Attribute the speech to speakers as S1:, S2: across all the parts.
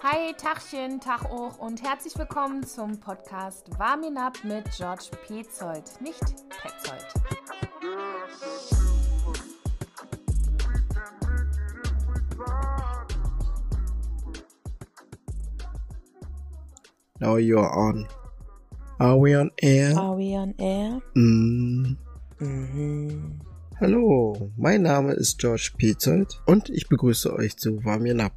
S1: Hi, Tachchen, Tag auch und herzlich willkommen zum Podcast Warmin Up mit George Petzold, nicht Petzold.
S2: Now you're on. Are we on air?
S3: Are we on air?
S2: Mm.
S3: Mhm.
S2: Hallo, mein Name ist George Petzold und ich begrüße euch zu Warmien Up.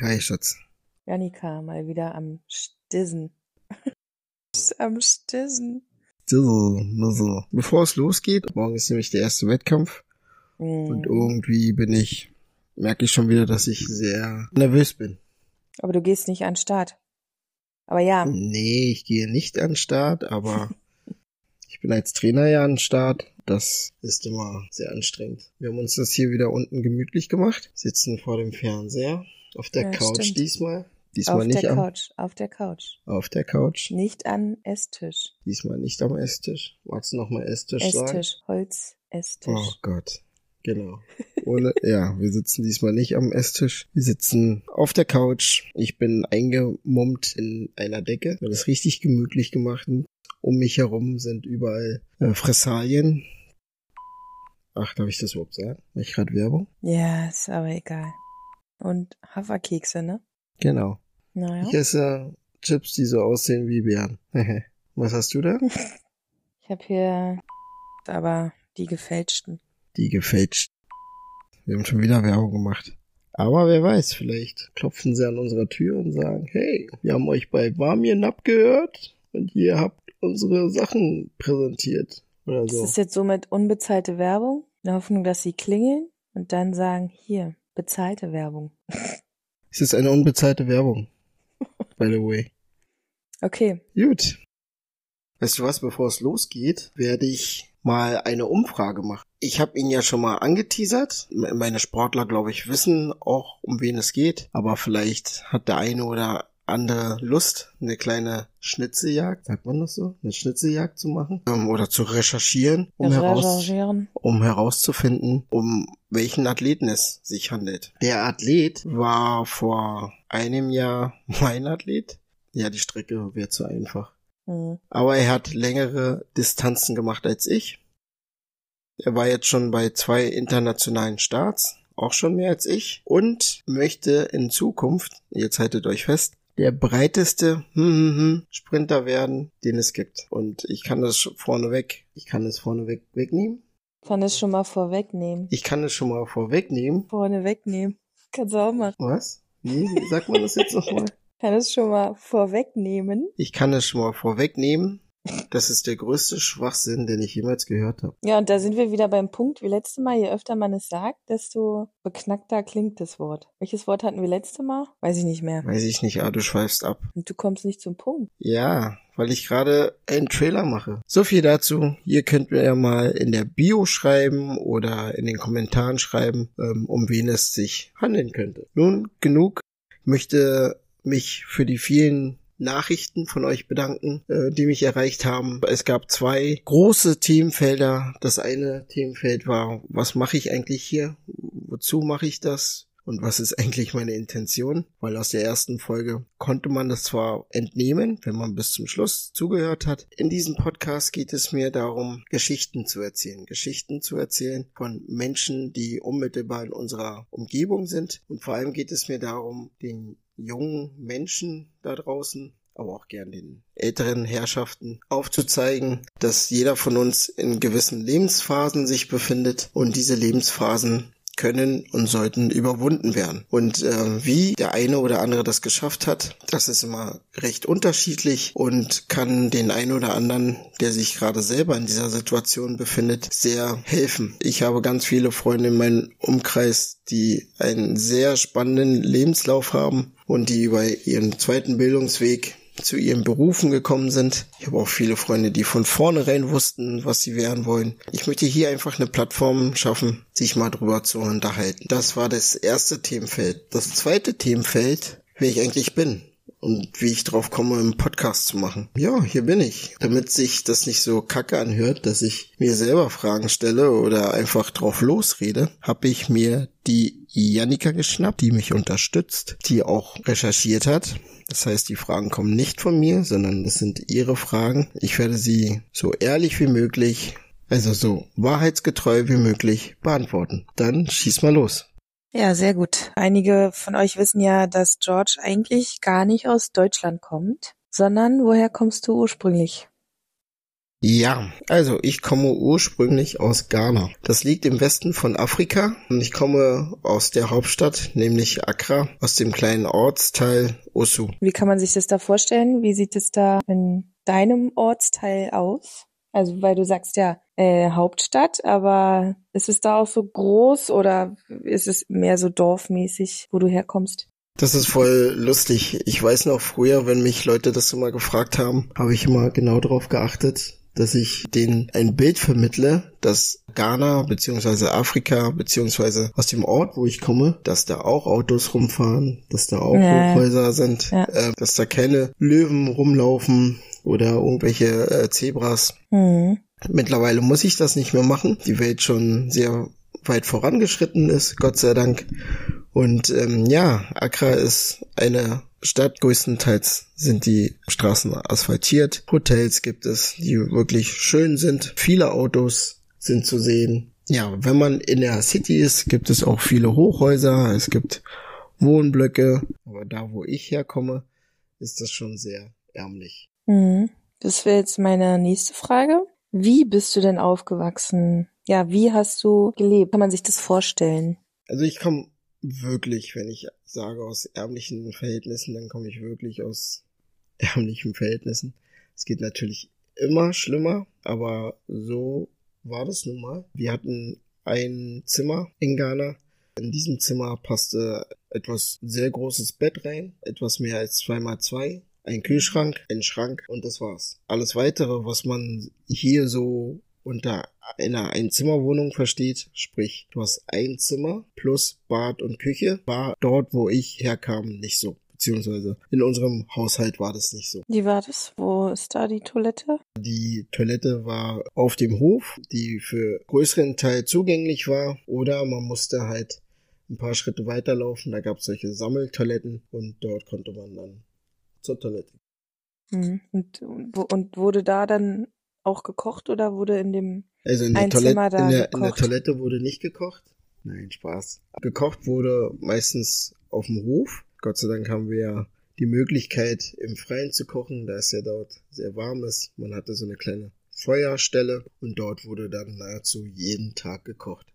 S2: Hi, Schatz.
S3: Janika, mal wieder am Stissen. am Stissen.
S2: Bevor es losgeht, morgen ist nämlich der erste Wettkampf und
S3: Mhm.
S2: irgendwie bin ich, merke ich schon wieder, dass ich sehr nervös bin.
S3: Aber du gehst nicht an den Start. Aber ja,
S2: Nee, ich gehe nicht an den Start, aber ich bin als Trainer ja an den Start. Das ist immer sehr anstrengend. Wir haben uns das hier wieder unten gemütlich gemacht, sitzen vor dem Fernseher, auf der
S3: Ja,
S2: Couch
S3: stimmt.
S2: diesmal. Diesmal
S3: auf
S2: nicht
S3: der
S2: am,
S3: Couch, auf der Couch.
S2: auf der Couch.
S3: Nicht an Esstisch.
S2: Diesmal nicht am Esstisch. Magst du nochmal Esstisch, sagen?
S3: Esstisch, Holz, Esstisch.
S2: Oh Gott. Genau. Ohne, ja, wir sitzen diesmal nicht am Esstisch. Wir sitzen auf der Couch. Ich bin eingemummt in einer Decke. Mir das richtig gemütlich gemacht. Um mich herum sind überall äh, Fressalien. Ach, darf ich das überhaupt sagen? Mach ich gerade Werbung?
S3: Ja, ist aber egal. Und Haferkekse, ne?
S2: Genau.
S3: Naja.
S2: Ich esse Chips, die so aussehen wie Beeren. Was hast du da?
S3: Ich habe hier aber die gefälschten.
S2: Die gefälscht. Wir haben schon wieder Werbung gemacht. Aber wer weiß, vielleicht klopfen sie an unserer Tür und sagen, hey, wir haben euch bei Warmien abgehört und ihr habt unsere Sachen präsentiert. Oder
S3: Das
S2: so.
S3: ist jetzt somit unbezahlte Werbung, in der Hoffnung, dass sie klingeln und dann sagen, hier, bezahlte Werbung.
S2: Es ist eine unbezahlte Werbung. By the way.
S3: Okay,
S2: Gut. Weißt du was, bevor es losgeht, werde ich mal eine Umfrage machen. Ich habe ihn ja schon mal angeteasert. Meine Sportler, glaube ich, wissen auch, um wen es geht. Aber vielleicht hat der eine oder andere Lust, eine kleine Schnitzeljagd, sagt man das so, eine Schnitzeljagd zu machen ähm, oder zu recherchieren, um heraus,
S3: recherchieren.
S2: um herauszufinden, um welchen Athleten es sich handelt. Der Athlet war vor einem Jahr mein Athlet. Ja, die Strecke wäre zu einfach.
S3: Hm.
S2: Aber er hat längere Distanzen gemacht als ich. Er war jetzt schon bei zwei internationalen Starts, auch schon mehr als ich, und möchte in Zukunft, jetzt haltet euch fest, der breiteste hm, hm, hm, Sprinter werden, den es gibt. Und ich kann das vorneweg, ich kann es vorneweg wegnehmen.
S3: Kann es schon mal vorwegnehmen.
S2: Ich kann es schon mal vorwegnehmen.
S3: Vorne wegnehmen. Kannst du auch machen.
S2: Was? Wie sagt man das jetzt nochmal?
S3: Kann es schon mal vorwegnehmen.
S2: Ich kann es schon mal vorwegnehmen. Das ist der größte Schwachsinn, den ich jemals gehört habe.
S3: Ja, und da sind wir wieder beim Punkt, wie letztes Mal, je öfter man es sagt, desto beknackter klingt das Wort. Welches Wort hatten wir letzte Mal? Weiß ich nicht mehr.
S2: Weiß ich nicht, ah, du schweifst ab.
S3: Und du kommst nicht zum Punkt.
S2: Ja, weil ich gerade einen Trailer mache. So viel dazu. Ihr könnt mir ja mal in der Bio schreiben oder in den Kommentaren schreiben, ähm, um wen es sich handeln könnte. Nun, genug. Ich möchte mich für die vielen Nachrichten von euch bedanken, äh, die mich erreicht haben. Es gab zwei große Themenfelder. Das eine Themenfeld war, was mache ich eigentlich hier? Wozu mache ich das? Und was ist eigentlich meine Intention? Weil aus der ersten Folge konnte man das zwar entnehmen, wenn man bis zum Schluss zugehört hat. In diesem Podcast geht es mir darum, Geschichten zu erzählen. Geschichten zu erzählen von Menschen, die unmittelbar in unserer Umgebung sind. Und vor allem geht es mir darum, den jungen Menschen da draußen aber auch gern den älteren Herrschaften aufzuzeigen, dass jeder von uns in gewissen Lebensphasen sich befindet. Und diese Lebensphasen können und sollten überwunden werden. Und äh, wie der eine oder andere das geschafft hat, das ist immer recht unterschiedlich und kann den einen oder anderen, der sich gerade selber in dieser Situation befindet, sehr helfen. Ich habe ganz viele Freunde in meinem Umkreis, die einen sehr spannenden Lebenslauf haben und die über ihren zweiten Bildungsweg zu ihren Berufen gekommen sind. Ich habe auch viele Freunde, die von vornherein wussten, was sie werden wollen. Ich möchte hier einfach eine Plattform schaffen, sich mal drüber zu unterhalten. Das war das erste Themenfeld. Das zweite Themenfeld, wer ich eigentlich bin. und wie ich drauf komme, einen Podcast zu machen. Ja, hier bin ich. Damit sich das nicht so kacke anhört, dass ich mir selber Fragen stelle oder einfach drauf losrede, habe ich mir die Jannika geschnappt, die mich unterstützt, die auch recherchiert hat. Das heißt, die Fragen kommen nicht von mir, sondern das sind ihre Fragen. Ich werde sie so ehrlich wie möglich, also so wahrheitsgetreu wie möglich beantworten. Dann schieß mal los.
S3: Ja, sehr gut. Einige von euch wissen ja, dass George eigentlich gar nicht aus Deutschland kommt, sondern woher kommst du ursprünglich?
S2: Ja, also ich komme ursprünglich aus Ghana. Das liegt im Westen von Afrika und ich komme aus der Hauptstadt, nämlich Accra, aus dem kleinen Ortsteil Osu.
S3: Wie kann man sich das da vorstellen? Wie sieht es da in deinem Ortsteil aus? Also, weil du sagst ja äh, Hauptstadt, aber ist es da auch so groß oder ist es mehr so dorfmäßig, wo du herkommst?
S2: Das ist voll lustig. Ich weiß noch früher, wenn mich Leute das immer gefragt haben, habe ich immer genau darauf geachtet, dass ich denen ein Bild vermittle, dass Ghana beziehungsweise Afrika beziehungsweise aus dem Ort, wo ich komme, dass da auch Autos rumfahren, dass da auch ja. Hochhäuser sind, ja. äh, dass da keine Löwen rumlaufen oder irgendwelche äh, Zebras. Mhm. Mittlerweile muss ich das nicht mehr machen. Die Welt schon sehr weit vorangeschritten ist, Gott sei Dank. Und ähm, ja, Accra ist eine Stadt. Größtenteils sind die Straßen asphaltiert. Hotels gibt es, die wirklich schön sind. Viele Autos sind zu sehen. Ja, wenn man in der City ist, gibt es auch viele Hochhäuser. Es gibt Wohnblöcke. Aber da, wo ich herkomme, ist das schon sehr ärmlich.
S3: Mhm. Das wäre jetzt meine nächste Frage. Wie bist du denn aufgewachsen? Ja, wie hast du gelebt? Kann man sich das vorstellen?
S2: Also ich komme wirklich, wenn ich sage aus ärmlichen Verhältnissen, dann komme ich wirklich aus ärmlichen Verhältnissen. Es geht natürlich immer schlimmer, aber so war das nun mal. Wir hatten ein Zimmer in Ghana. In diesem Zimmer passte etwas sehr großes Bett rein, etwas mehr als zwei mal zwei ein Kühlschrank, ein Schrank und das war's. Alles weitere, was man hier so unter einer Einzimmerwohnung versteht, sprich, du hast ein Zimmer plus Bad und Küche, war dort, wo ich herkam, nicht so. Beziehungsweise in unserem Haushalt war das nicht so.
S3: Wie war das? Wo ist da die Toilette?
S2: Die Toilette war auf dem Hof, die für größeren Teil zugänglich war, oder man musste halt ein paar Schritte weiterlaufen. Da gab es solche Sammeltoiletten und dort konnte man dann zur Toilette.
S3: Mhm. Und, und wurde da dann auch gekocht oder wurde in dem
S2: also in der, Toilette, in, der, in der Toilette wurde nicht gekocht. Nein, Spaß. Gekocht wurde meistens auf dem Hof. Gott sei Dank haben wir ja die Möglichkeit, im Freien zu kochen, da es ja dort sehr warm ist. Man hatte so eine kleine Feuerstelle und dort wurde dann nahezu jeden Tag gekocht.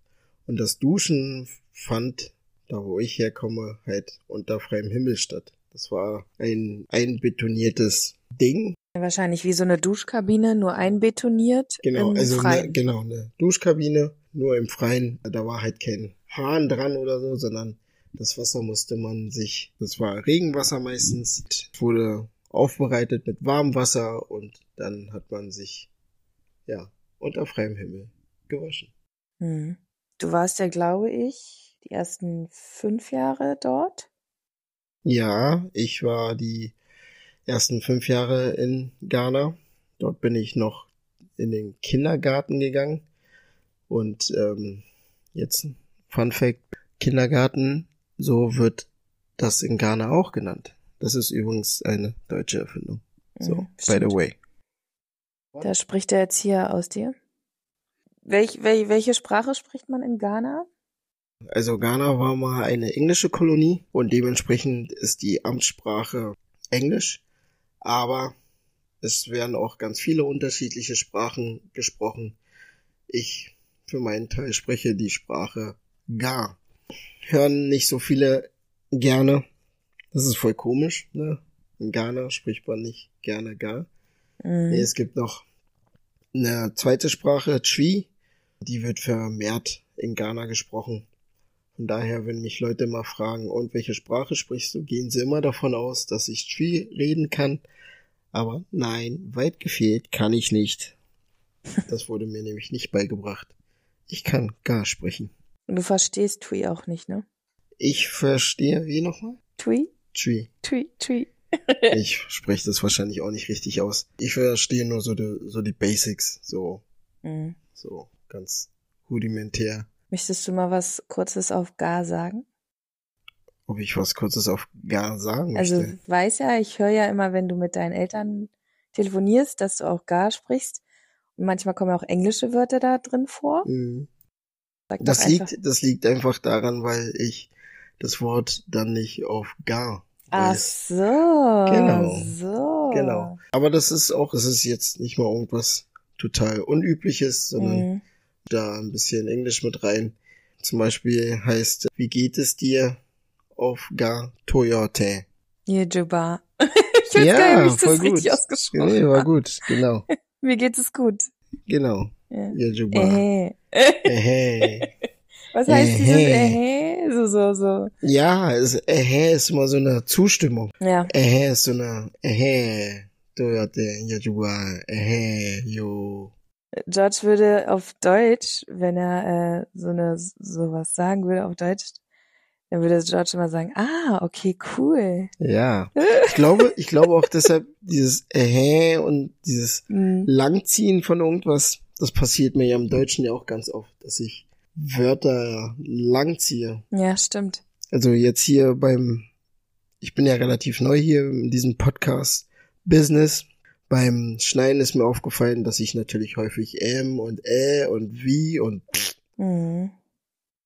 S2: Und das Duschen fand, da wo ich herkomme, halt unter freiem Himmel statt. Das war ein einbetoniertes Ding.
S3: Wahrscheinlich wie so eine Duschkabine, nur einbetoniert.
S2: Genau, also eine, genau, eine Duschkabine, nur im Freien. Da war halt kein Hahn dran oder so, sondern das Wasser musste man sich, das war Regenwasser meistens, wurde aufbereitet mit warmem Wasser und dann hat man sich, ja, unter freiem Himmel gewaschen.
S3: Hm. Du warst ja, glaube ich, die ersten fünf Jahre dort.
S2: Ja, ich war die ersten fünf Jahre in Ghana. Dort bin ich noch in den Kindergarten gegangen. Und ähm, jetzt Fun Fact, Kindergarten, so wird das in Ghana auch genannt. Das ist übrigens eine deutsche Erfindung. So, mhm, by the way.
S3: Da spricht der Erzieher aus dir. Welch, wel, welche Sprache spricht man in Ghana?
S2: Also Ghana war mal eine englische Kolonie und dementsprechend ist die Amtssprache Englisch, aber es werden auch ganz viele unterschiedliche Sprachen gesprochen. Ich für meinen Teil spreche die Sprache Ga. Hören nicht so viele gerne. Das ist voll komisch, ne? In Ghana spricht man nicht gerne Ga. Mhm. Nee, es gibt noch eine zweite Sprache, Twi. Die wird vermehrt in Ghana gesprochen. Von daher, wenn mich Leute mal fragen, und welche Sprache sprichst du, gehen sie immer davon aus, dass ich Twi reden kann. Aber nein, weit gefehlt kann ich nicht. Das wurde mir nämlich nicht beigebracht. Ich kann gar sprechen.
S3: Und du verstehst Twi auch nicht, ne?
S2: Ich verstehe, wie nochmal?
S3: Twi?
S2: Twi.
S3: Twi, Twi.
S2: ich spreche das wahrscheinlich auch nicht richtig aus. Ich verstehe nur so die, so die Basics, so,
S3: Mhm.
S2: so ganz rudimentär.
S3: Möchtest du mal was Kurzes auf Gar sagen?
S2: Ob ich was Kurzes auf gar sagen
S3: Also
S2: möchte.
S3: weiß ja, ich höre ja immer, wenn du mit deinen Eltern telefonierst, dass du auch Gar sprichst. Und manchmal kommen auch englische Wörter da drin vor.
S2: Mhm. Das
S3: einfach-
S2: liegt, das liegt einfach daran, weil ich das Wort dann nicht auf gar
S3: Ach so.
S2: Genau.
S3: So.
S2: Genau. Aber das ist auch, es ist jetzt nicht mal irgendwas total Unübliches, sondern
S3: Mhm.
S2: Da ein bisschen Englisch mit rein. Zum Beispiel heißt, wie geht es dir auf gar Toyota?
S3: Yejuba. ich weiß gar nicht, ob ich
S2: voll
S3: das richtig
S2: gut.
S3: ausgesprochen
S2: Nee, war gut, genau,
S3: Mir geht es gut.
S2: genau.
S3: Ja.
S2: Ja, Juba.
S3: Äh.
S2: Ähä.
S3: Was heißt dieses
S2: Ähä.
S3: äh? So, so, so.
S2: Ja, es, ähä ist immer so eine Zustimmung.
S3: Ja.
S2: Ähä ist so eine, ähä, Toyota, ja, Juba, ähä, jo.
S3: George würde auf Deutsch, wenn er äh, so eine sowas sagen würde auf Deutsch, dann würde George immer sagen, ah, okay, cool.
S2: Ja. Ich glaube, ich glaube auch deshalb dieses ähä und dieses
S3: Mhm.
S2: Langziehen von irgendwas, das passiert mir ja im Deutschen ja auch ganz oft, dass ich Wörter langziehe.
S3: Ja, stimmt.
S2: Also jetzt hier beim, ich bin ja relativ neu hier in diesem Podcast Business. Beim Schneiden ist mir aufgefallen, dass ich natürlich häufig M und Ä und wie und
S3: Mhm.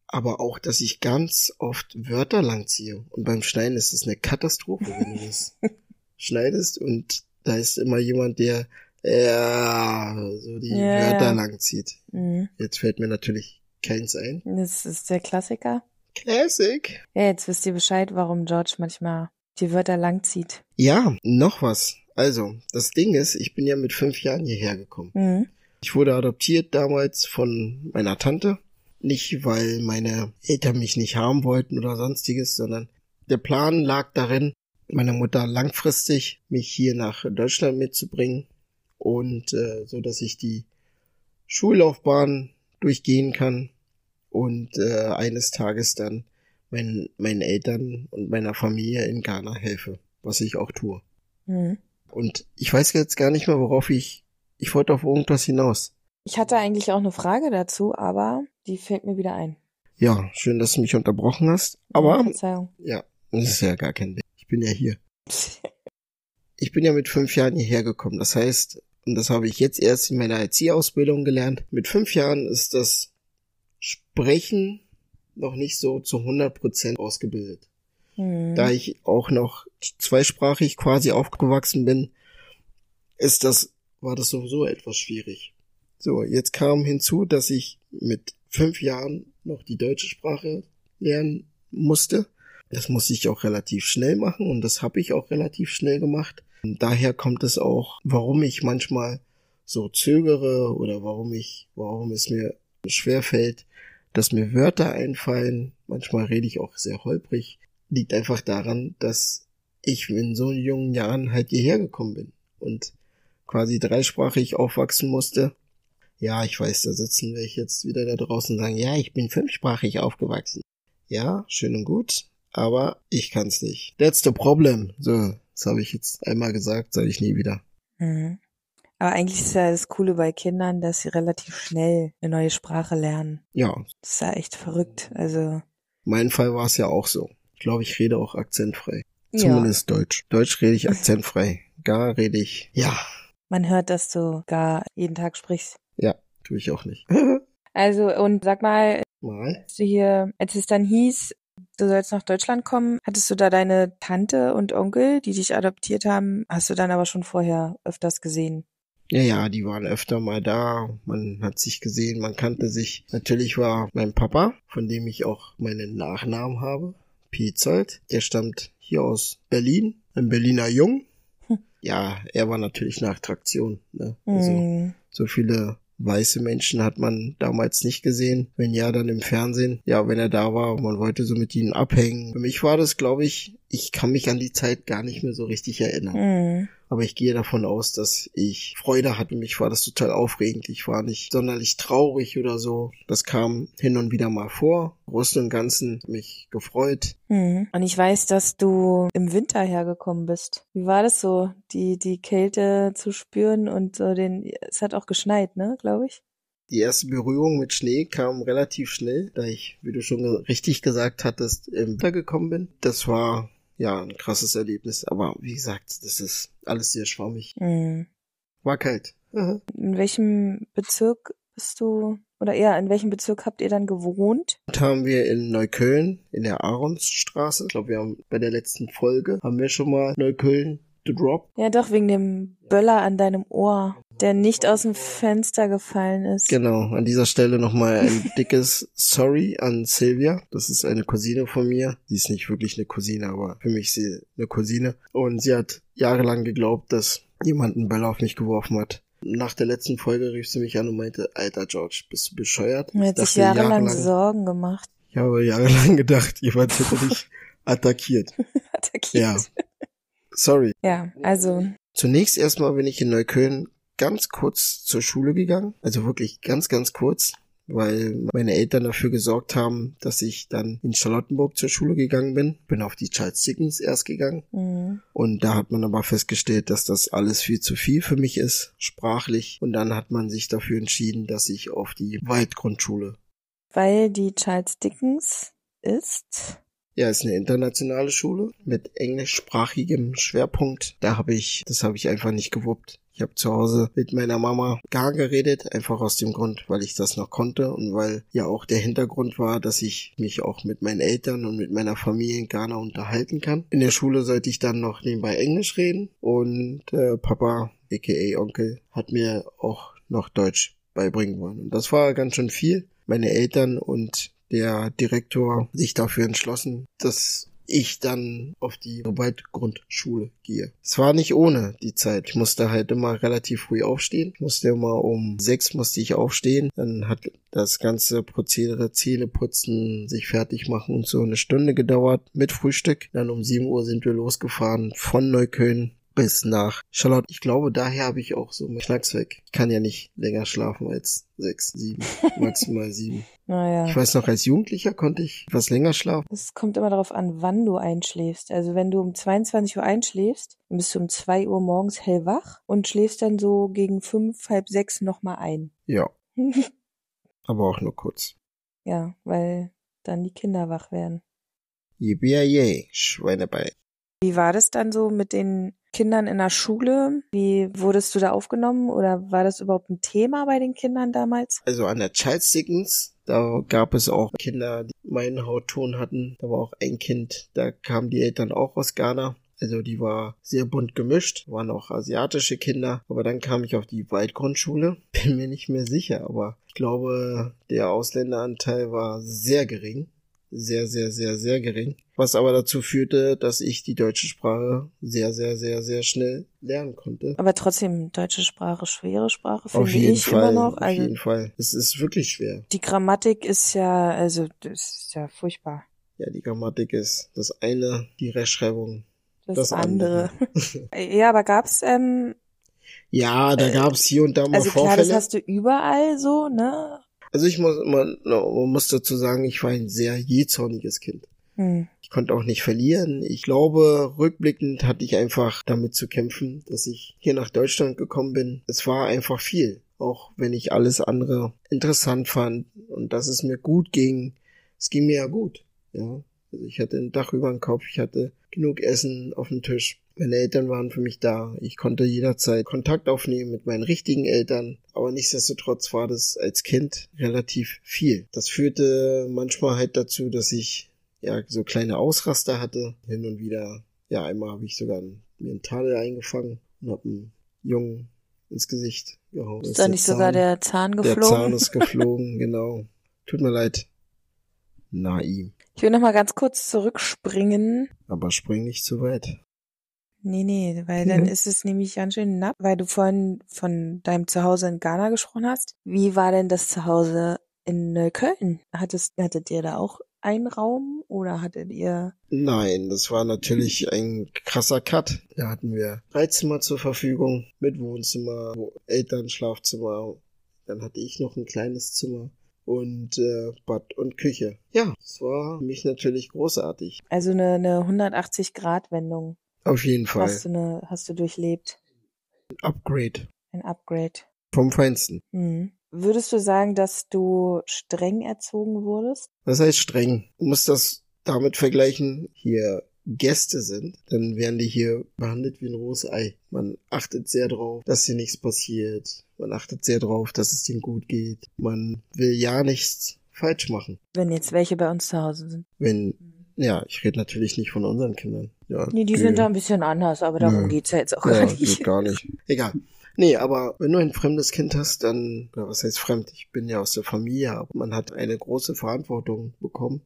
S2: aber auch, dass ich ganz oft Wörter langziehe. Und beim Schneiden ist es eine Katastrophe, wenn du das schneidest und da ist immer jemand, der ja, so die
S3: Ja,
S2: Wörter langzieht.
S3: Mhm.
S2: Jetzt fällt mir natürlich keins ein.
S3: Das ist der Klassiker.
S2: Classic.
S3: Ja, jetzt wisst ihr Bescheid, warum George manchmal die Wörter langzieht.
S2: Ja, noch was. Also, das Ding ist, ich bin ja mit fünf Jahren hierher gekommen.
S3: Mhm.
S2: Ich wurde adoptiert damals von meiner Tante. Nicht, weil meine Eltern mich nicht haben wollten oder sonstiges, sondern der Plan lag darin, meine Mutter langfristig mich hier nach Deutschland mitzubringen und äh, so, dass ich die Schullaufbahn durchgehen kann und äh, eines Tages dann meinen, meinen Eltern und meiner Familie in Ghana helfe, was ich auch tue.
S3: Mhm.
S2: Und ich weiß jetzt gar nicht mehr, worauf ich, ich wollte auf irgendwas hinaus.
S3: Ich hatte eigentlich auch eine Frage dazu, aber die fällt mir wieder ein.
S2: Ja, schön, dass du mich unterbrochen hast. Aber
S3: Verzeihung.
S2: ja, das ist ja gar kein Ding. Ich bin ja hier. Ich bin ja mit fünf Jahren hierher gekommen. Das heißt, und das habe ich jetzt erst in meiner Erzieherausbildung gelernt, mit fünf Jahren ist das Sprechen noch nicht so zu 100 Prozent ausgebildet.
S3: Mhm.
S2: Da ich auch noch zweisprachig quasi aufgewachsen bin, ist das, war das sowieso etwas schwierig. So, jetzt kam hinzu, dass ich mit fünf Jahren noch die deutsche Sprache lernen musste. Das musste ich auch relativ schnell machen und das habe ich auch relativ schnell gemacht. Und daher kommt es auch, warum ich manchmal so zögere oder warum ich, warum es mir schwer fällt, dass mir Wörter einfallen. Manchmal rede ich auch sehr holprig. Liegt einfach daran, dass ich in so jungen Jahren halt hierher gekommen bin und quasi dreisprachig aufwachsen musste. Ja, ich weiß, da sitzen wir jetzt wieder da draußen und sagen, ja, ich bin fünfsprachig aufgewachsen. Ja, schön und gut, aber ich kann's nicht. That's the problem. So, das habe ich jetzt einmal gesagt, sage ich nie wieder.
S3: Mhm. Aber eigentlich ist ja das Coole bei Kindern, dass sie relativ schnell eine neue Sprache lernen.
S2: Ja,
S3: Das ist ja echt verrückt. Also,
S2: mein Fall war es ja auch so. Ich glaube, ich rede auch akzentfrei.
S3: ja,
S2: Zumindest Deutsch. Deutsch rede ich akzentfrei. Gar rede ich, ja,
S3: man hört, dass du gar jeden Tag sprichst.
S2: ja, tue ich auch nicht.
S3: Also, und sag mal,
S2: Mal.
S3: als du hier, als es dann hieß, du sollst nach Deutschland kommen, hattest du da deine Tante und Onkel, die dich adoptiert haben, hast du dann aber schon vorher öfters gesehen?
S2: Ja, ja, die waren öfter mal da. Man hat sich gesehen, man kannte sich. Natürlich war mein Papa, von dem ich auch meinen Nachnamen habe, Pietzold. Der stammt hier aus Berlin, ein Berliner Jung.
S3: Hm.
S2: Ja, er war natürlich eine Attraktion. Ne? Also
S3: Mhm.
S2: so viele weiße Menschen hat man damals nicht gesehen. Wenn ja, dann im Fernsehen. Ja, wenn er da war, man wollte so mit ihnen abhängen. Für mich war das, glaube ich, ich kann mich an die Zeit gar nicht mehr so richtig erinnern.
S3: Mhm.
S2: Aber ich gehe davon aus, dass ich Freude hatte. Mich war das total aufregend. Ich war nicht sonderlich traurig oder so. Das kam hin und wieder mal vor. Großen und Ganzen mich gefreut.
S3: Mhm. Und ich weiß, dass du im Winter hergekommen bist. Wie war das so, die, die Kälte zu spüren und so den, es hat auch geschneit, ne, glaube ich?
S2: Die erste Berührung mit Schnee kam relativ schnell, da ich, wie du schon richtig gesagt hattest, im Winter gekommen bin. Das war ja ein krasses Erlebnis, aber wie gesagt, das ist alles sehr schwammig.
S3: Mhm.
S2: War kalt.
S3: In welchem Bezirk bist du, oder eher, in welchem Bezirk habt ihr dann gewohnt?
S2: Und haben wir in Neukölln, in der Aaronsstraße, ich glaube, wir haben bei der letzten Folge, haben wir schon mal Neukölln gedroppt.
S3: Ja, doch, wegen dem Böller an deinem Ohr, der nicht aus dem Fenster gefallen ist.
S2: Genau, an dieser Stelle nochmal ein dickes Sorry an Silvia. Das ist eine Cousine von mir. Sie ist nicht wirklich eine Cousine, aber für mich ist sie eine Cousine. Und sie hat jahrelang geglaubt, dass jemand einen Böller auf mich geworfen hat. Nach der letzten Folge rief sie mich an und meinte, Alter George, bist du bescheuert?
S3: Mir hat sich jahrelang, jahrelang Sorgen gemacht.
S2: Ich habe jahrelang gedacht, jemand hätte dich attackiert.
S3: attackiert.
S2: Ja. Sorry.
S3: Ja, also.
S2: Zunächst erstmal bin ich in Neukölln ganz kurz zur Schule gegangen. Also wirklich ganz, ganz kurz weil meine Eltern dafür gesorgt haben, dass ich dann in Charlottenburg zur Schule gegangen bin. Bin auf die Charles Dickens erst gegangen.
S3: Mhm.
S2: Und da hat man aber festgestellt, dass das alles viel zu viel für mich ist, sprachlich. Und dann hat man sich dafür entschieden, dass ich auf die Waldgrundschule.
S3: Weil die Charles Dickens ist?
S2: Ja, ist eine internationale Schule mit englischsprachigem Schwerpunkt. Da habe ich, das habe ich einfach nicht gewuppt. Ich habe zu Hause mit meiner Mama gar geredet, einfach aus dem Grund, weil ich das noch konnte und weil ja auch der Hintergrund war, dass ich mich auch mit meinen Eltern und mit meiner Familie in Ghana unterhalten kann. In der Schule sollte ich dann noch nebenbei Englisch reden und äh, Papa, aka Onkel, hat mir auch noch Deutsch beibringen wollen. Und das war ganz schön viel. Meine Eltern und der Direktor sich dafür entschlossen, dass ich dann auf die Waldgrundschule gehe. Es war nicht ohne die Zeit. Ich musste halt immer relativ früh aufstehen. Ich musste immer um sechs musste ich aufstehen. Dann hat das ganze Prozedere Zähne putzen, sich fertig machen und so eine Stunde gedauert mit Frühstück. Dann um sieben Uhr sind wir losgefahren von Neukölln bis nach Charlotte. Ich glaube, daher habe ich auch so meinen Knacks weg. Ich kann ja nicht länger schlafen als sechs, sieben, maximal sieben.
S3: Naja.
S2: Ich weiß noch, als Jugendlicher konnte ich was länger schlafen.
S3: Es kommt immer darauf an, wann du einschläfst. Also wenn du um 22 Uhr einschläfst, dann bist du um zwei Uhr morgens hellwach und schläfst dann so gegen fünf, halb sechs nochmal ein.
S2: Ja. Aber auch nur kurz.
S3: Ja, weil dann die Kinder wach werden.
S2: Yippie, Schweinebein.
S3: Wie war das dann so mit den Kindern in der Schule? Wie wurdest du da aufgenommen oder war das überhaupt ein Thema bei den Kindern damals?
S2: Also an der Child Dickens, da gab es auch Kinder, die meinen Hautton hatten. Da war auch ein Kind, da kamen die Eltern auch aus Ghana. Also die war sehr bunt gemischt, waren auch asiatische Kinder. Aber dann kam ich auf die Waldgrundschule. Bin mir nicht mehr sicher, aber ich glaube, der Ausländeranteil war sehr gering sehr, sehr, sehr, sehr gering. Was aber dazu führte, dass ich die deutsche Sprache sehr, sehr, sehr, sehr schnell lernen konnte.
S3: Aber trotzdem, deutsche Sprache, schwere Sprache,
S2: Auf
S3: finde
S2: jeden
S3: ich
S2: Fall,
S3: immer noch.
S2: auf
S3: Also
S2: jeden Fall. Es ist wirklich schwer.
S3: die Grammatik ist ja, also das ist ja furchtbar.
S2: Ja, die Grammatik ist das eine, die Rechtschreibung
S3: Das,
S2: das
S3: andere. ja, aber gab's, ähm,
S2: Ja, da gab's hier und da mal
S3: also klar,
S2: Vorfälle.
S3: das hast du überall so, ne?
S2: also ich muss, man, man muss dazu sagen, ich war ein sehr jähzorniges Kind.
S3: Hm.
S2: Konnte auch nicht verlieren. Ich glaube, rückblickend hatte ich einfach damit zu kämpfen, dass ich hier nach Deutschland gekommen bin. Es war einfach viel, auch wenn ich alles andere interessant fand und dass es mir gut ging. Es ging mir ja gut, ja. Also ich hatte ein Dach über dem Kopf, ich hatte genug Essen auf dem Tisch. Meine Eltern waren für mich da. Ich konnte jederzeit Kontakt aufnehmen mit meinen richtigen Eltern. Aber nichtsdestotrotz war das als Kind relativ viel. Das führte manchmal halt dazu, dass ich ja so kleine Ausraster hatte. Hin und wieder, ja, einmal habe ich sogar einen, mir einen Tadel eingefangen und habe einen Jungen ins Gesicht gehauen.
S3: Ist da nicht sogar der Zahn
S2: Der
S3: geflogen?
S2: Zahn ist geflogen, genau. Tut mir leid. Naim.
S3: Ich will noch mal ganz kurz zurückspringen.
S2: Aber spring nicht zu weit.
S3: Nee, nee, weil dann ist es nämlich ganz schön knapp, weil du vorhin von deinem Zuhause in Ghana gesprochen hast. Wie war denn das Zuhause in Neukölln? Hattest, hattet ihr da auch ein Raum oder hattet ihr?
S2: Nein, das war natürlich ein krasser Cut. Da hatten wir drei Zimmer zur Verfügung mit Wohnzimmer, Eltern, Schlafzimmer. Dann hatte ich noch ein kleines Zimmer und äh, Bad und Küche. Ja, das war für mich natürlich großartig.
S3: Also eine, eine 180-Grad-Wendung.
S2: Auf jeden Fall.
S3: Hast du, eine, hast du durchlebt.
S2: Upgrade.
S3: Ein Upgrade.
S2: Vom Feinsten.
S3: Mhm. Würdest du sagen, dass du streng erzogen wurdest?
S2: Was heißt streng? Du musst das damit vergleichen, hier Gäste sind, dann werden die hier behandelt wie ein rohes Ei. Man achtet sehr drauf, dass hier nichts passiert. Man achtet sehr drauf, dass es denen gut geht. Man will ja nichts falsch machen.
S3: Wenn jetzt welche bei uns zu Hause sind.
S2: Wenn, ja, ich rede natürlich nicht von unseren Kindern. Ja,
S3: Nee, die sind da ein bisschen anders, aber darum
S2: Nö.
S3: geht's ja jetzt auch
S2: ja,
S3: gar nicht.
S2: geht gar nicht. Egal. Nee, aber wenn du ein fremdes Kind hast, dann, oder was heißt fremd? Ich bin ja aus der Familie, aber man hat eine große Verantwortung bekommen.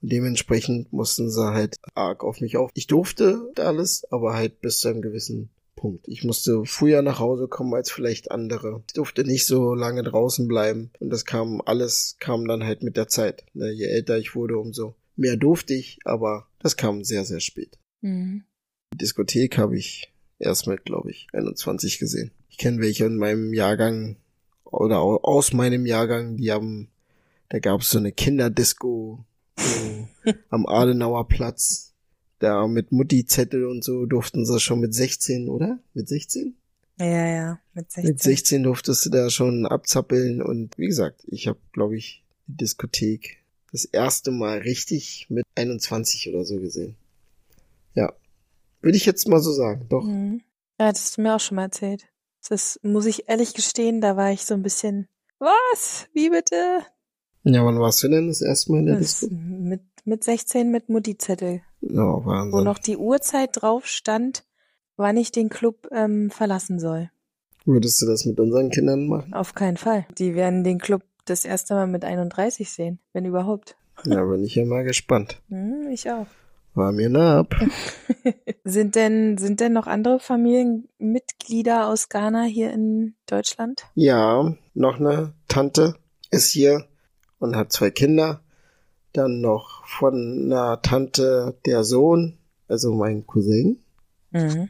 S2: Und dementsprechend mussten sie halt arg auf mich auf. Ich durfte alles, aber halt bis zu einem gewissen Punkt. Ich musste früher nach Hause kommen als vielleicht andere. Ich durfte nicht so lange draußen bleiben. Und das kam, alles kam dann halt mit der Zeit. Ne, Je älter ich wurde, umso mehr durfte ich, aber das kam sehr, sehr spät.
S3: Mhm.
S2: Die Diskothek habe ich erst mit, glaube ich, 21 gesehen. Ich kenne welche in meinem Jahrgang oder au- aus meinem Jahrgang, die haben, da gab es so eine Kinderdisco so, am Adenauer Platz. Da mit Mutti-Zettel und so durften sie schon mit 16, oder? Mit 16?
S3: Ja, ja, mit 16.
S2: Mit 16 durftest du da schon abzappeln und wie gesagt, ich habe, glaube ich, die Diskothek das erste Mal richtig mit 21 oder so gesehen. Ja. Würde ich jetzt mal so sagen, doch.
S3: Mhm. Ja, das hast du mir auch schon mal erzählt. Das muss ich ehrlich gestehen, da war ich so ein bisschen, was? Wie bitte?
S2: Ja, wann warst du denn das erste Mal in der
S3: Das,
S2: Disco?
S3: mit, mit 16 mit Mutti-Zettel,
S2: Ja,
S3: wo
S2: Wahnsinn.
S3: noch die Uhrzeit drauf stand, wann ich den Club ähm, verlassen soll.
S2: Würdest du das mit unseren Kindern machen?
S3: Auf keinen Fall. Die werden den Club das erste Mal mit 31 sehen, wenn überhaupt.
S2: Ja, bin ich ja mal gespannt.
S3: Hm, ich auch.
S2: War mir nah ab.
S3: Sind denn, sind denn noch andere Familienmitglieder aus Ghana hier in Deutschland?
S2: Ja, noch eine Tante ist hier und hat zwei Kinder. Dann noch von einer Tante der Sohn, also mein Cousin.
S3: Mhm.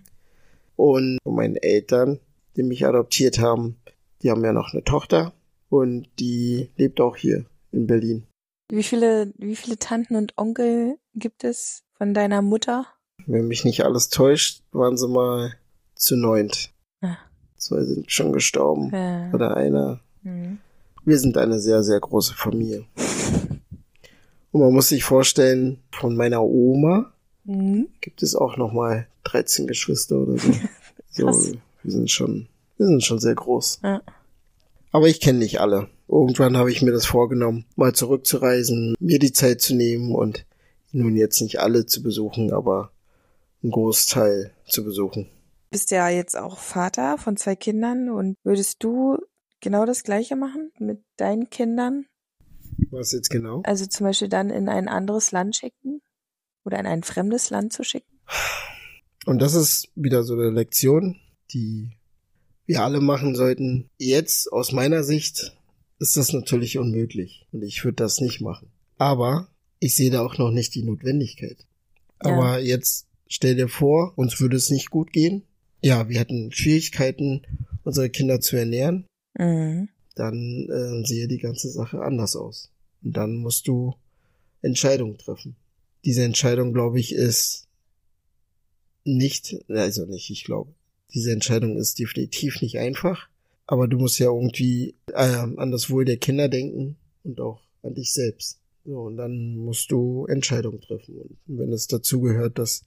S2: Und von meinen Eltern, die mich adoptiert haben, die haben ja noch eine Tochter und die lebt auch hier in Berlin.
S3: Wie viele, wie viele Tanten und Onkel gibt es von deiner Mutter?
S2: Wenn mich nicht alles täuscht, waren sie mal zu neunt.
S3: Ah.
S2: Zwei sind schon gestorben.
S3: Ja.
S2: Oder einer.
S3: Mhm.
S2: Wir sind eine sehr, sehr große Familie. Und man muss sich vorstellen, von meiner Oma
S3: Mhm.
S2: gibt es auch noch mal 13 Geschwister oder so. so wir sind schon, wir sind schon sehr groß.
S3: Ja.
S2: Aber ich kenne nicht alle. Irgendwann habe ich mir das vorgenommen, mal zurückzureisen, mir die Zeit zu nehmen und nun jetzt nicht alle zu besuchen, aber einen Großteil zu besuchen.
S3: Bist ja jetzt auch Vater von zwei Kindern und würdest du genau das Gleiche machen mit deinen Kindern?
S2: Was jetzt genau?
S3: Also zum Beispiel dann in ein anderes Land schicken? Oder in ein fremdes Land zu schicken?
S2: Und das ist wieder so eine Lektion, die wir alle machen sollten. Jetzt, aus meiner Sicht, ist das natürlich unmöglich. Und ich würde das nicht machen. Aber ich sehe da auch noch nicht die Notwendigkeit.
S3: Ja.
S2: Aber jetzt stell dir vor, uns würde es nicht gut gehen. Ja, wir hätten Schwierigkeiten, unsere Kinder zu ernähren.
S3: Mhm.
S2: Dann äh, sehe die ganze Sache anders aus. Und dann musst du Entscheidungen treffen. Diese Entscheidung, glaube ich, ist nicht, also nicht, ich glaube, diese Entscheidung ist definitiv nicht einfach, aber du musst ja irgendwie äh, an das Wohl der Kinder denken und auch an dich selbst. So, und dann musst du Entscheidungen treffen. Und wenn es dazu gehört, dass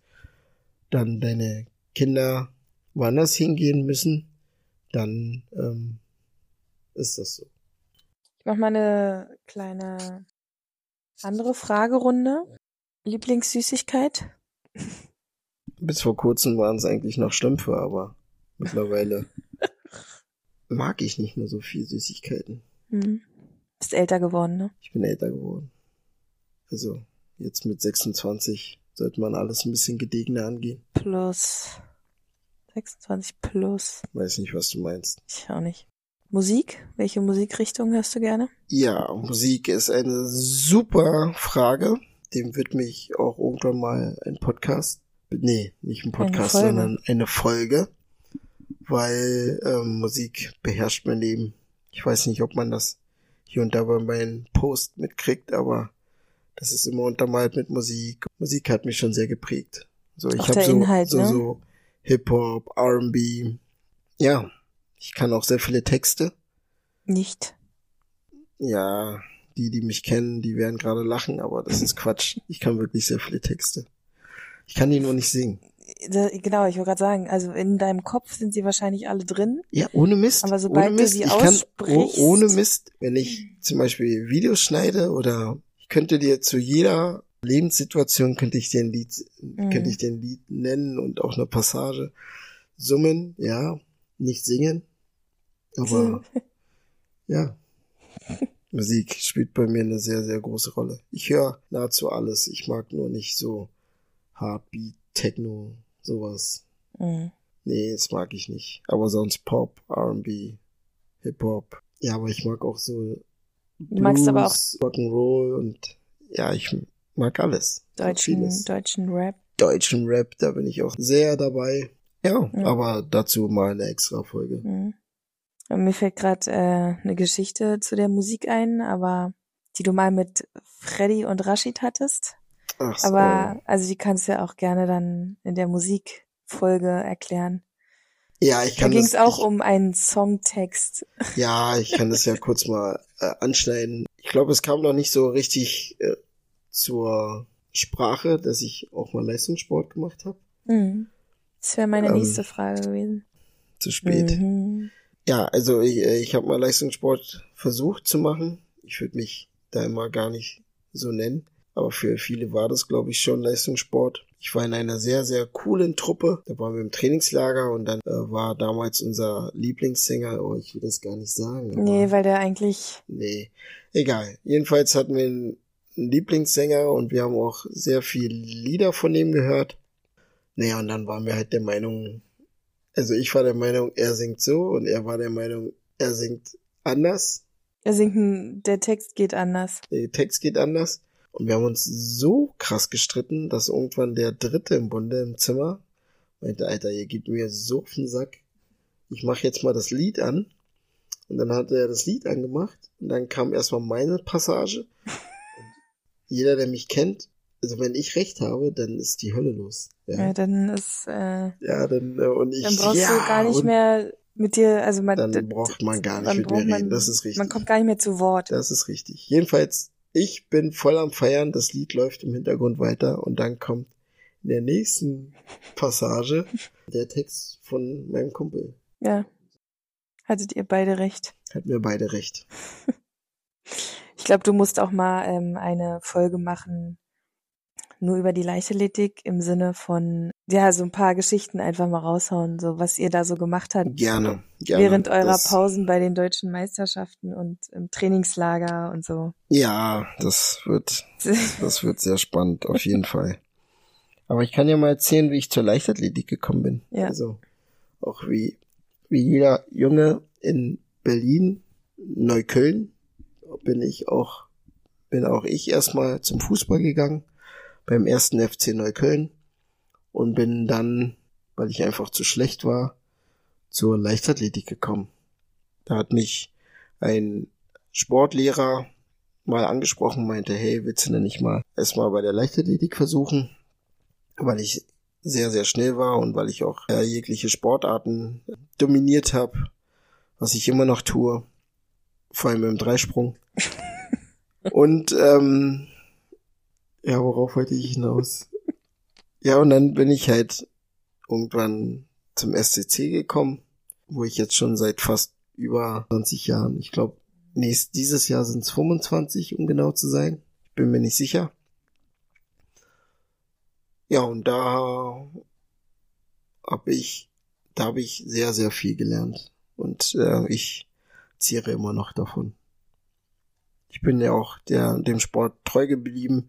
S2: dann deine Kinder woanders hingehen müssen, dann ähm, ist das so.
S3: Ich mach mal eine kleine andere Fragerunde. Lieblingssüßigkeit?
S2: Bis vor kurzem waren es eigentlich noch Schlümpfe, aber mittlerweile mag ich nicht mehr so viel Süßigkeiten.
S3: Mhm. Bist älter geworden, ne?
S2: Ich bin älter geworden. Also jetzt mit 26 sollte man alles ein bisschen gediegener angehen.
S3: Plus 26 plus.
S2: Weiß nicht, was du meinst.
S3: Ich auch nicht. Musik? Welche Musikrichtung hörst du gerne?
S2: Ja, Musik ist eine super Frage. Dem wird mich auch irgendwann mal ein Podcast, nee, nicht ein Podcast,
S3: Eine
S2: sondern eine Folge, weil ähm, Musik beherrscht mein Leben. Ich weiß nicht, ob man das hier und da bei meinen Post mitkriegt, aber das ist immer untermalt mit Musik. Musik hat mich schon sehr geprägt. So, ich habe so,
S3: Inhalt,
S2: so,
S3: ne?
S2: so Hip-Hop, R&B. Ja, ich kann auch sehr viele Texte.
S3: Nicht.
S2: Ja, die, die mich kennen, die werden gerade lachen, aber das ist Quatsch. Ich kann wirklich sehr viele Texte. Ich kann die nur nicht singen.
S3: Da, genau, ich wollte gerade sagen, also in deinem Kopf sind sie wahrscheinlich alle drin.
S2: Ja, ohne Mist.
S3: Aber sobald
S2: ohne
S3: du
S2: Mist.
S3: sie
S2: ich kann, oh, ohne Mist, wenn ich zum Beispiel Videos schneide oder ich könnte dir zu jeder Lebenssituation könnte ich dir ein Lied,
S3: Mhm.
S2: könnte ich dir ein Lied nennen und auch eine Passage summen, ja, nicht singen, aber ja, Musik spielt bei mir eine sehr, sehr große Rolle. Ich höre nahezu alles. Ich mag nur nicht so Heartbeat, Techno, sowas.
S3: Mhm.
S2: Nee, das mag ich nicht. Aber sonst Pop, R&B, Hip-Hop. Ja, aber ich mag auch so
S3: Du magst aber auch
S2: Rock'n'Roll und ja, ich mag alles.
S3: Deutschen, deutschen Rap.
S2: Deutschen Rap, da bin ich auch sehr dabei. Ja,
S3: Ja.
S2: aber dazu mal eine extra Folge.
S3: Mhm. Mir fällt gerade äh, eine Geschichte zu der Musik ein, aber die du mal mit Freddy und Rashid hattest.
S2: Ach so.
S3: Aber also die kannst du ja auch gerne dann in der Musikfolge erklären.
S2: Ja, ich
S3: Da
S2: kann
S3: ging es auch
S2: ich,
S3: um einen Songtext.
S2: Ja, ich kann das ja kurz mal äh, anschneiden. Ich glaube, es kam noch nicht so richtig äh, zur Sprache, dass ich auch mal Leistungssport gemacht habe.
S3: Mhm. Das wäre meine
S2: Ähm,
S3: nächste Frage gewesen.
S2: Zu spät.
S3: Mhm.
S2: Ja, also ich, äh, ich habe mal Leistungssport versucht zu machen. Ich würde mich da immer gar nicht so nennen. Aber für viele war das, glaube ich, schon Leistungssport. Ich war in einer sehr, sehr coolen Truppe. Da waren wir im Trainingslager und dann äh, war damals unser Lieblingssänger, oh, ich will das gar nicht sagen. Aber
S3: Nee, weil der eigentlich,
S2: Nee, egal. Jedenfalls hatten wir einen Lieblingssänger und wir haben auch sehr viele Lieder von ihm gehört. Naja, und dann waren wir halt der Meinung, also ich war der Meinung, er singt so und er war der Meinung, er singt anders.
S3: er singt, der Text geht anders.
S2: Der Text geht anders. Und wir haben uns so krass gestritten, dass irgendwann der Dritte im Bunde im Zimmer meinte, Alter, ihr gebt mir so auf den Sack. Ich mache jetzt mal das Lied an. Und dann hat er das Lied angemacht. Und dann kam erstmal meine Passage. Und jeder, der mich kennt, also wenn ich recht habe, dann ist die Hölle los.
S3: Ja,
S2: Ja,
S3: dann ist, äh,
S2: ja dann, äh, und ich,
S3: dann brauchst
S2: ja,
S3: du gar nicht mehr mit dir, also man,
S2: Dann braucht man gar nicht mit mir
S3: man-
S2: reden. Das ist richtig.
S3: Man kommt gar nicht mehr zu Wort.
S2: Das ist richtig. Jedenfalls, ich bin voll am Feiern, das Lied läuft im Hintergrund weiter und dann kommt in der nächsten Passage der Text von meinem Kumpel.
S3: Ja. Hattet ihr beide recht.
S2: Hat mir beide recht.
S3: Ich glaube, du musst auch mal ähm, eine Folge machen, nur über die Leichtathletik im Sinne von, ja, so ein paar Geschichten einfach mal raushauen, so was ihr da so gemacht habt.
S2: Gerne. gerne.
S3: Während eurer
S2: das,
S3: Pausen bei den deutschen Meisterschaften und im Trainingslager und so.
S2: Ja, das wird, das wird sehr spannend, auf jeden Fall. Aber ich kann ja mal erzählen, wie ich zur Leichtathletik gekommen bin.
S3: Ja.
S2: Also, auch wie, wie jeder Junge in Berlin, Neukölln, bin ich auch, bin auch ich erstmal zum Fußball gegangen, beim ersten FC Neukölln und bin dann, weil ich einfach zu schlecht war, zur Leichtathletik gekommen. Da hat mich ein Sportlehrer mal angesprochen, meinte, hey, willst du denn nicht mal erstmal bei der Leichtathletik versuchen? Weil ich sehr, sehr schnell war und weil ich auch äh, jegliche Sportarten dominiert habe, was ich immer noch tue, vor allem im Dreisprung. und ähm, ja, worauf wollte ich hinaus? Ja, und dann bin ich halt irgendwann zum SCC gekommen, wo ich jetzt schon seit fast über 20 Jahren, ich glaube, nächst, dieses Jahr sind es 25, um genau zu sein. Ich bin mir nicht sicher. Ja, und da habe ich, da habe ich sehr, sehr viel gelernt. Und äh, ich zehre immer noch davon. Ich bin ja auch der, dem Sport treu geblieben.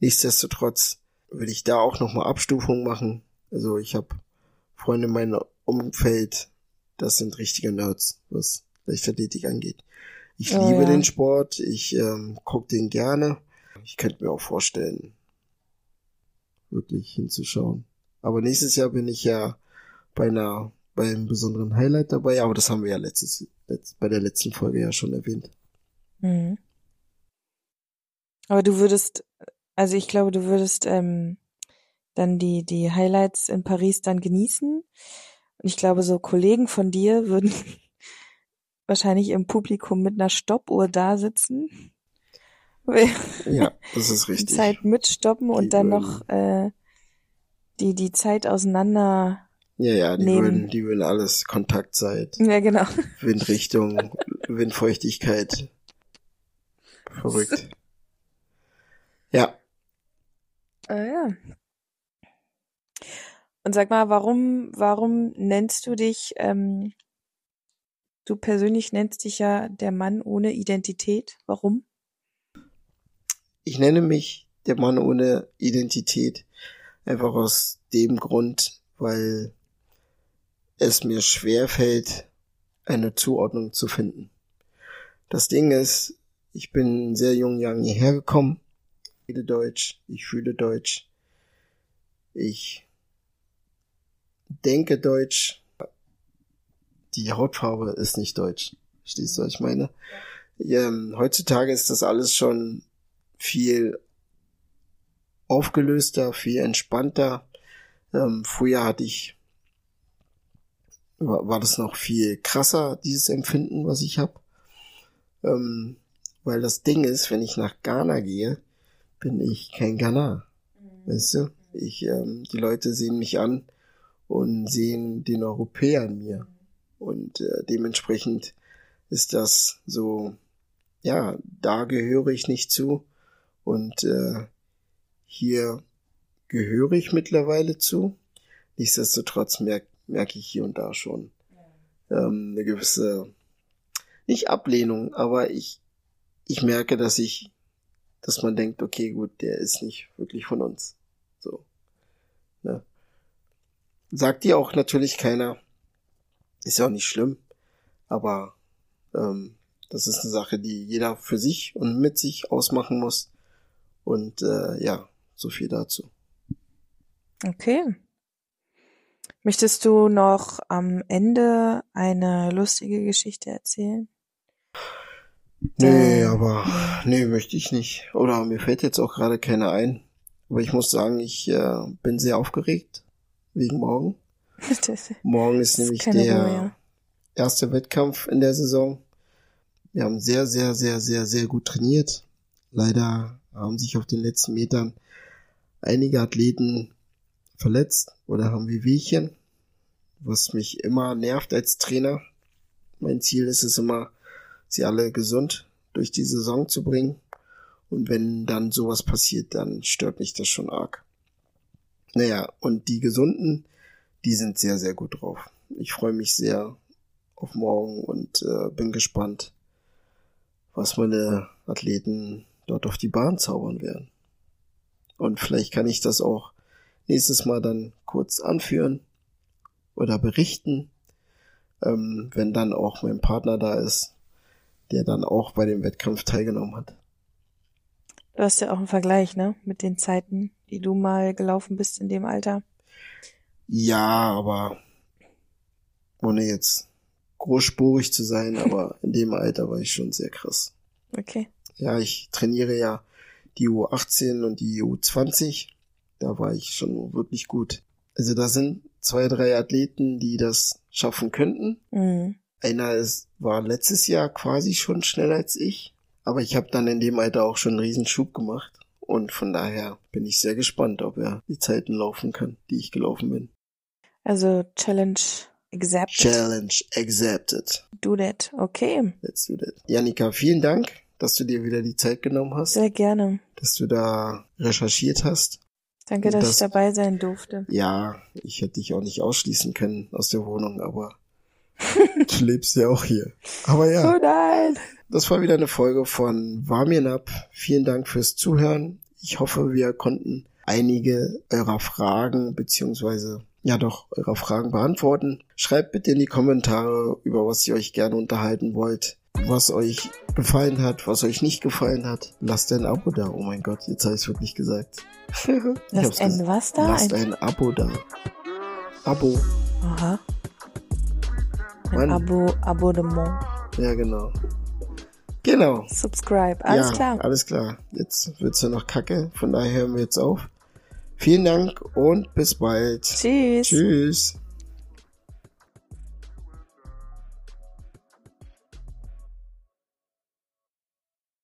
S2: Nichtsdestotrotz will ich da auch nochmal Abstufung machen. Also ich habe Freunde in meinem Umfeld, das sind richtige Nerds, was Leichtathletik angeht. Ich
S3: Oh,
S2: liebe
S3: ja.
S2: den Sport, ich ähm, gucke den gerne. Ich könnte mir auch vorstellen, wirklich hinzuschauen. Aber nächstes Jahr bin ich ja bei einer, bei einem besonderen Highlight dabei, aber das haben wir ja letztes, letzt, bei der letzten Folge ja schon erwähnt.
S3: Mhm. Aber du würdest, also ich glaube, du würdest ähm, dann die, die Highlights in Paris dann genießen. Und ich glaube, so Kollegen von dir würden wahrscheinlich im Publikum mit einer Stoppuhr da sitzen,
S2: Ja, das ist
S3: die
S2: richtig.
S3: Zeit mitstoppen
S2: Die
S3: und dann
S2: würden-
S3: noch äh, die, die Zeit auseinander.
S2: Ja, ja, die
S3: nehmen.
S2: würden, die würden alles Kontaktzeit,
S3: Ja, genau.
S2: Windrichtung, Windfeuchtigkeit. Verrückt. Ja,
S3: Ah, ja. Und sag mal, warum, warum nennst du dich, ähm, du persönlich nennst dich ja der Mann ohne Identität. Warum?
S2: ich nenne mich der Mann ohne Identität einfach aus dem Grund, weil es mir schwer fällt, eine Zuordnung zu finden. Das Ding ist, ich bin in sehr jungen Jahren hierher gekommen, rede Deutsch, ich fühle Deutsch, ich denke Deutsch, die Hautfarbe ist nicht deutsch. Verstehst du, was ich meine? Ähm, heutzutage ist das alles schon viel aufgelöster, viel entspannter. Ähm, früher hatte ich, war, war das noch viel krasser, dieses Empfinden, was ich habe. Ähm, weil das Ding ist, wenn ich nach Ghana gehe, bin ich kein Ghana. Weißt du? Ich, ähm, die Leute sehen mich an und sehen den Europäer in mir. Und äh, dementsprechend ist das so, ja, da gehöre ich nicht zu. Und äh, hier gehöre ich mittlerweile zu. Nichtsdestotrotz merke merk ich hier und da schon ähm, eine gewisse, nicht Ablehnung, aber ich, ich merke, dass ich, dass man denkt, okay, gut, der ist nicht wirklich von uns. So. Ne? Sagt dir auch natürlich keiner. Ist ja auch nicht schlimm. Aber ähm, das ist eine Sache, die jeder für sich und mit sich ausmachen muss. Und äh, ja, so viel dazu.
S3: Okay. Möchtest du noch am Ende eine lustige Geschichte erzählen?
S2: Nee,
S3: Äh,
S2: aber nee, möchte ich nicht. Oder mir fällt jetzt auch gerade keine ein. Aber ich muss sagen, ich äh, bin sehr aufgeregt wegen morgen.
S3: Das
S2: Morgen ist
S3: ist
S2: nämlich
S3: keine
S2: der
S3: Ruhe, ja.
S2: erste Wettkampf in der Saison. Wir haben sehr, sehr, sehr, sehr, sehr gut trainiert. Leider haben sich auf den letzten Metern einige Athleten verletzt oder haben Wehwehchen, was mich immer nervt als Trainer. Mein Ziel ist es immer, sie alle gesund durch die Saison zu bringen. Und wenn dann sowas passiert, dann stört mich das schon arg. Naja, und die Gesunden, die sind sehr, sehr gut drauf. Ich freue mich sehr auf morgen und äh, bin gespannt, was meine Athleten dort auf die Bahn zaubern werden. Und vielleicht kann ich das auch nächstes Mal dann kurz anführen oder berichten, ähm, wenn dann auch mein Partner da ist, der dann auch bei dem Wettkampf teilgenommen hat.
S3: Du hast ja auch einen Vergleich, ne? Mit den Zeiten, die du mal gelaufen bist in dem Alter.
S2: Ja, aber ohne jetzt großspurig zu sein, aber in dem Alter war ich schon sehr krass.
S3: Okay.
S2: Ja, ich trainiere ja die U18 und die U20. Da war ich schon wirklich gut. Also da sind zwei, drei Athleten, die das schaffen könnten.
S3: Mhm.
S2: Einer ist, war letztes Jahr quasi schon schneller als ich. Aber ich habe dann in dem Alter auch schon einen Riesenschub gemacht. Und von daher bin ich sehr gespannt, ob er die Zeiten laufen kann, die ich gelaufen bin.
S3: Also Challenge accepted.
S2: Challenge accepted.
S3: Do that. Okay.
S2: Let's do that. Janika, vielen Dank, dass du dir wieder die Zeit genommen hast,
S3: Sehr gerne.
S2: dass du da recherchiert hast.
S3: Danke, dass
S2: das-
S3: ich dabei sein durfte.
S2: Ja, ich hätte dich auch nicht ausschließen können aus der Wohnung, aber du lebst ja auch hier. Aber ja,
S3: Oh nein.
S2: das war wieder eine Folge von Warmien ab. Vielen Dank fürs Zuhören. Ich hoffe, wir konnten einige eurer Fragen beziehungsweise ja doch eure Fragen beantworten. Schreibt bitte in die Kommentare, über was ihr euch gerne unterhalten wollt, was euch gefallen hat, was euch nicht gefallen hat. Lasst ein Abo da. Oh mein Gott, jetzt habe ich es wirklich gesagt.
S3: Lasst ein was da?
S2: Lasst ein Abo da. Abo.
S3: Aha. Ein
S2: Mann.
S3: Abo, Abonnement.
S2: Ja, genau. Genau.
S3: Subscribe. Alles
S2: ja,
S3: klar.
S2: Alles klar. Jetzt wird's ja noch kacke. Von daher hören wir jetzt auf. Vielen Dank und bis bald.
S3: Tschüss.
S2: Tschüss.